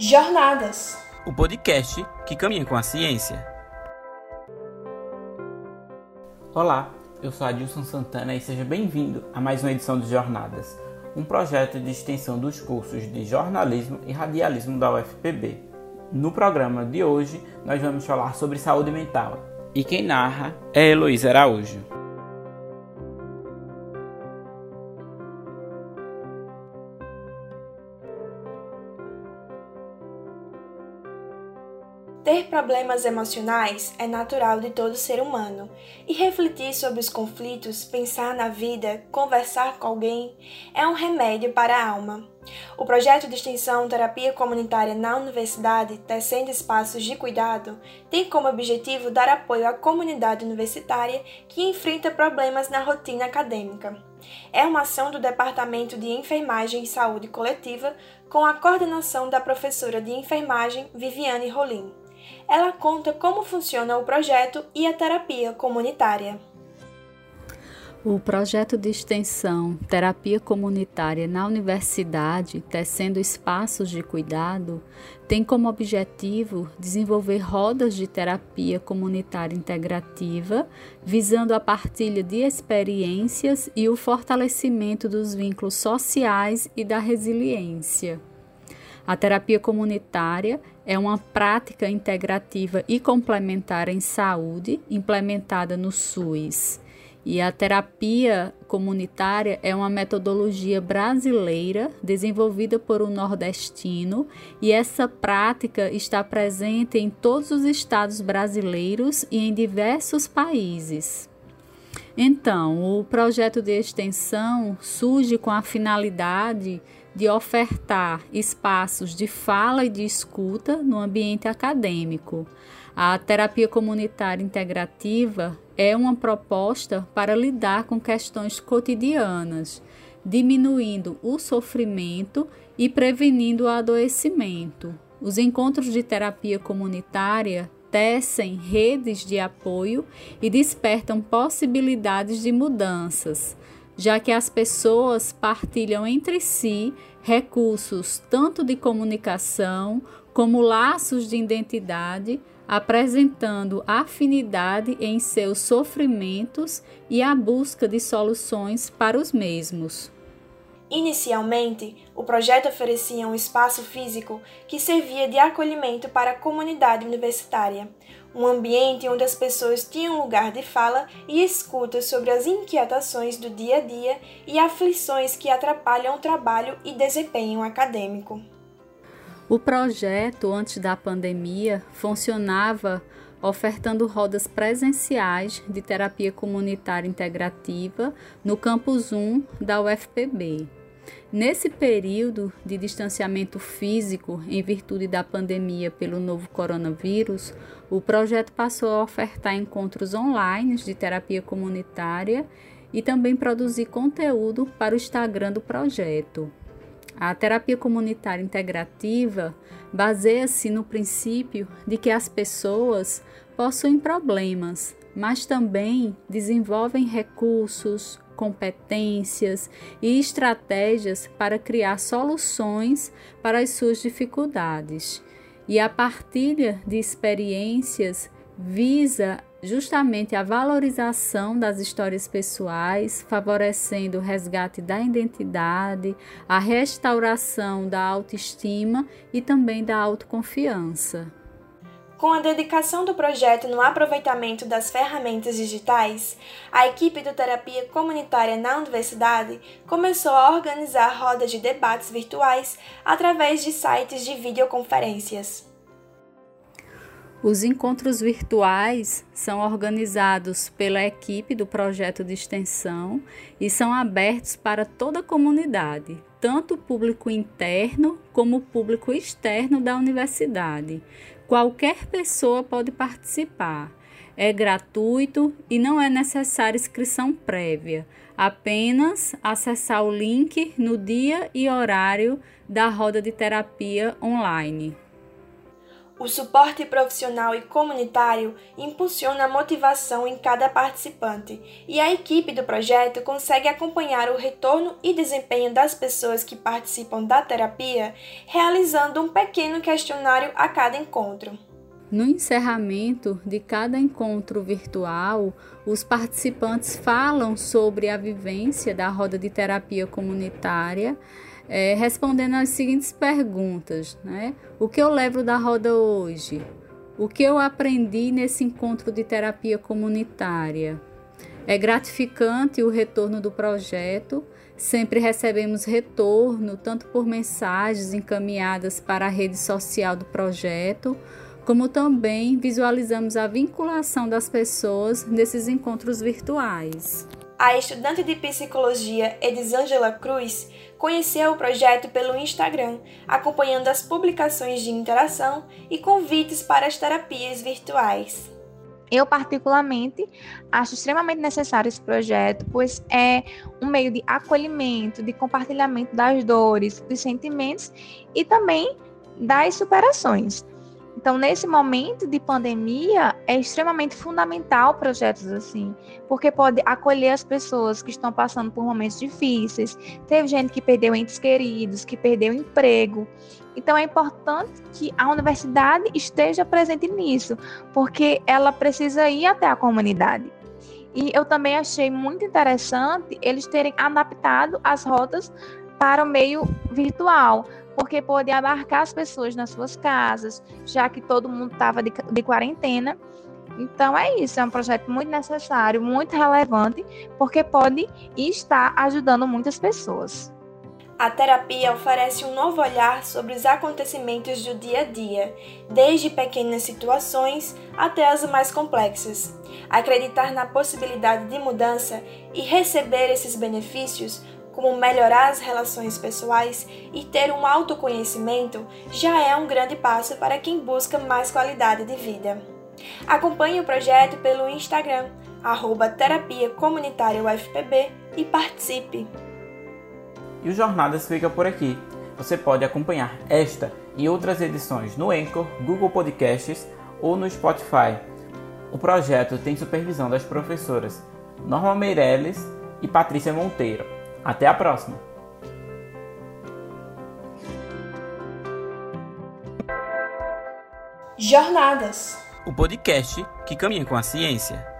Jornadas o podcast que caminha com a ciência. Olá, eu sou Adilson Santana e seja bem-vindo a mais uma edição de Jornadas, um projeto de extensão dos cursos de jornalismo e radialismo da UFPB. No programa de hoje, nós vamos falar sobre saúde mental. E quem narra é Heloísa Araújo. Ter problemas emocionais é natural de todo ser humano, e refletir sobre os conflitos, pensar na vida, conversar com alguém é um remédio para a alma. O projeto de extensão Terapia Comunitária na Universidade, Tecendo Espaços de Cuidado, tem como objetivo dar apoio à comunidade universitária que enfrenta problemas na rotina acadêmica. É uma ação do Departamento de Enfermagem e Saúde Coletiva com a coordenação da professora de enfermagem Viviane Rolim ela conta como funciona o projeto e a terapia comunitária. O projeto de extensão Terapia Comunitária na Universidade, Tecendo Espaços de Cuidado, tem como objetivo desenvolver rodas de terapia comunitária integrativa, visando a partilha de experiências e o fortalecimento dos vínculos sociais e da resiliência. A terapia comunitária é uma prática integrativa e complementar em saúde implementada no SUS. E a terapia comunitária é uma metodologia brasileira desenvolvida por um nordestino, e essa prática está presente em todos os estados brasileiros e em diversos países. Então, o projeto de extensão surge com a finalidade de ofertar espaços de fala e de escuta no ambiente acadêmico. A terapia comunitária integrativa é uma proposta para lidar com questões cotidianas, diminuindo o sofrimento e prevenindo o adoecimento. Os encontros de terapia comunitária tecem redes de apoio e despertam possibilidades de mudanças, já que as pessoas partilham entre si recursos tanto de comunicação como laços de identidade, apresentando afinidade em seus sofrimentos e a busca de soluções para os mesmos. Inicialmente, o projeto oferecia um espaço físico que servia de acolhimento para a comunidade universitária, um ambiente onde as pessoas tinham lugar de fala e escuta sobre as inquietações do dia a dia e aflições que atrapalham o trabalho e desempenho acadêmico. O projeto, antes da pandemia, funcionava ofertando rodas presenciais de terapia comunitária integrativa no campus 1 da UFPB. Nesse período de distanciamento físico, em virtude da pandemia pelo novo coronavírus, o projeto passou a ofertar encontros online de terapia comunitária e também produzir conteúdo para o Instagram do projeto. A terapia comunitária integrativa baseia-se no princípio de que as pessoas possuem problemas, mas também desenvolvem recursos, competências e estratégias para criar soluções para as suas dificuldades. E a partilha de experiências visa justamente a valorização das histórias pessoais, favorecendo o resgate da identidade, a restauração da autoestima e também da autoconfiança. Com a dedicação do projeto no aproveitamento das ferramentas digitais, a equipe do Terapia Comunitária na Universidade começou a organizar rodas de debates virtuais através de sites de videoconferências. Os encontros virtuais são organizados pela equipe do projeto de extensão e são abertos para toda a comunidade, tanto o público interno como o público externo da universidade. Qualquer pessoa pode participar. É gratuito e não é necessária inscrição prévia, apenas acessar o link no dia e horário da roda de terapia online. O suporte profissional e comunitário impulsiona a motivação em cada participante, e a equipe do projeto consegue acompanhar o retorno e desempenho das pessoas que participam da terapia, realizando um pequeno questionário a cada encontro. No encerramento de cada encontro virtual, os participantes falam sobre a vivência da roda de terapia comunitária é, respondendo as seguintes perguntas: né? O que eu levo da roda hoje? O que eu aprendi nesse encontro de terapia comunitária? É gratificante o retorno do projeto. Sempre recebemos retorno, tanto por mensagens encaminhadas para a rede social do projeto, como também visualizamos a vinculação das pessoas nesses encontros virtuais. A estudante de psicologia Edisângela Cruz conheceu o projeto pelo Instagram, acompanhando as publicações de interação e convites para as terapias virtuais. Eu, particularmente, acho extremamente necessário esse projeto, pois é um meio de acolhimento, de compartilhamento das dores, dos sentimentos e também das superações. Então, nesse momento de pandemia, é extremamente fundamental projetos assim, porque pode acolher as pessoas que estão passando por momentos difíceis. Teve gente que perdeu entes queridos, que perdeu emprego. Então, é importante que a universidade esteja presente nisso, porque ela precisa ir até a comunidade. E eu também achei muito interessante eles terem adaptado as rotas para o meio virtual, porque pôde abarcar as pessoas nas suas casas, já que todo mundo estava de, de quarentena. Então é isso, é um projeto muito necessário, muito relevante, porque pode e está ajudando muitas pessoas. A terapia oferece um novo olhar sobre os acontecimentos do dia a dia, desde pequenas situações até as mais complexas. Acreditar na possibilidade de mudança e receber esses benefícios como melhorar as relações pessoais e ter um autoconhecimento, já é um grande passo para quem busca mais qualidade de vida. Acompanhe o projeto pelo Instagram, arroba Terapia Comunitária UFPB e participe! E o Jornadas fica por aqui. Você pode acompanhar esta e outras edições no Anchor, Google Podcasts ou no Spotify. O projeto tem supervisão das professoras Norma Meirelles e Patrícia Monteiro. Até a próxima! Jornadas o podcast que caminha com a ciência.